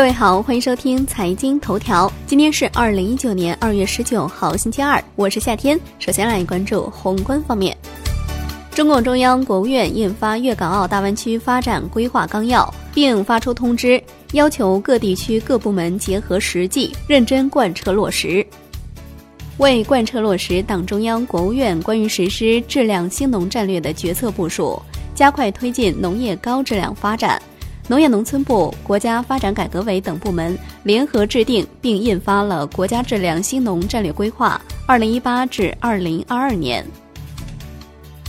各位好，欢迎收听财经头条。今天是二零一九年二月十九号，星期二，我是夏天。首先来关注宏观方面，中共中央、国务院印发《粤港澳大湾区发展规划纲要》，并发出通知，要求各地区各部门结合实际，认真贯彻落实。为贯彻落实党中央、国务院关于实施质量兴农战略的决策部署，加快推进农业高质量发展。农业农村部、国家发展改革委等部门联合制定并印发了《国家质量兴农战略规划（二零一八至二零二二年）》。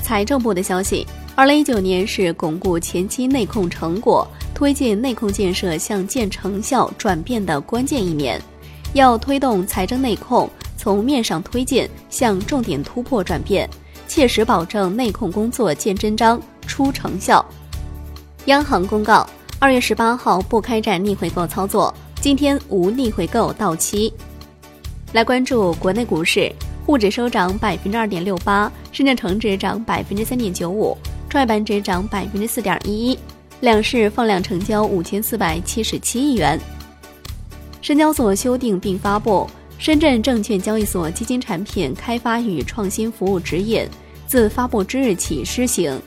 财政部的消息：二零一九年是巩固前期内控成果、推进内控建设向见成效转变的关键一年，要推动财政内控从面上推进向重点突破转变，切实保证内控工作见真章、出成效。央行公告。二月十八号不开展逆回购操作，今天无逆回购到期。来关注国内股市，沪指收涨百分之二点六八，深圳成指涨百分之三点九五，创业板指涨百分之四点一一，两市放量成交五千四百七十七亿元。深交所修订并发布《深圳证券交易所基金产品开发与创新服务指引》，自发布之日起施行。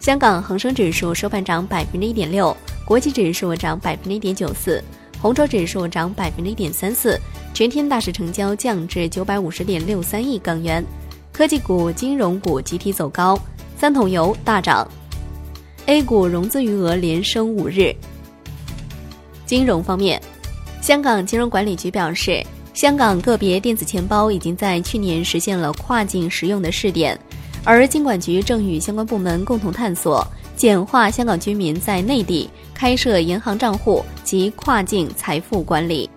香港恒生指数收盘涨百分之一点六，国际指数涨百分之一点九四，红筹指数涨百分之一点三四，全天大市成交降至九百五十点六三亿港元。科技股、金融股集体走高，三桶油大涨，A 股融资余额连升五日。金融方面，香港金融管理局表示，香港个别电子钱包已经在去年实现了跨境实用的试点。而金管局正与相关部门共同探索简化香港居民在内地开设银行账户及跨境财富管理。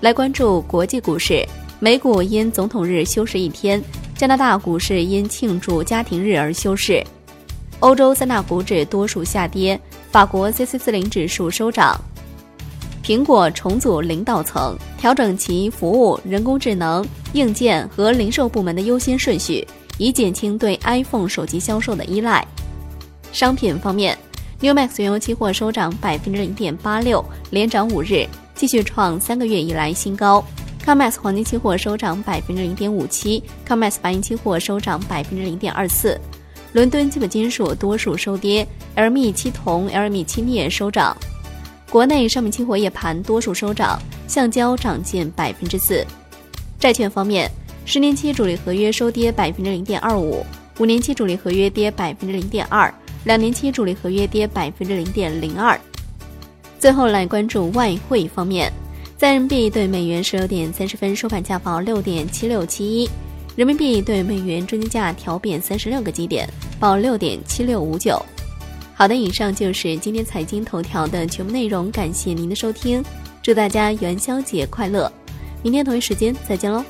来关注国际股市，美股因总统日休市一天，加拿大股市因庆祝家庭日而休市。欧洲三大股指多数下跌，法国 C C 四零指数收涨。苹果重组领导层，调整其服务、人工智能、硬件和零售部门的优先顺序。以减轻对 iPhone 手机销售的依赖。商品方面，New Max 原油期货收涨百分之零点八六，连涨五日，继续创三个月以来新高。COMEX 黄金期货收涨百分之零点五七，COMEX 白银期货收涨百分之零点二四。伦敦基本金属多数收跌，LME 期铜、LME 期镍收涨。国内商品期货夜盘多数收涨，橡胶涨近百分之四。债券方面。十年期主力合约收跌百分之零点二五，五年期主力合约跌百分之零点二，两年期主力合约跌百分之零点零二。最后来关注外汇方面，在人民币对美元十六点三十分收盘价报六点七六七一，人民币对美元中间价调贬三十六个基点，报六点七六五九。好的，以上就是今天财经头条的全部内容，感谢您的收听，祝大家元宵节快乐，明天同一时间再见喽。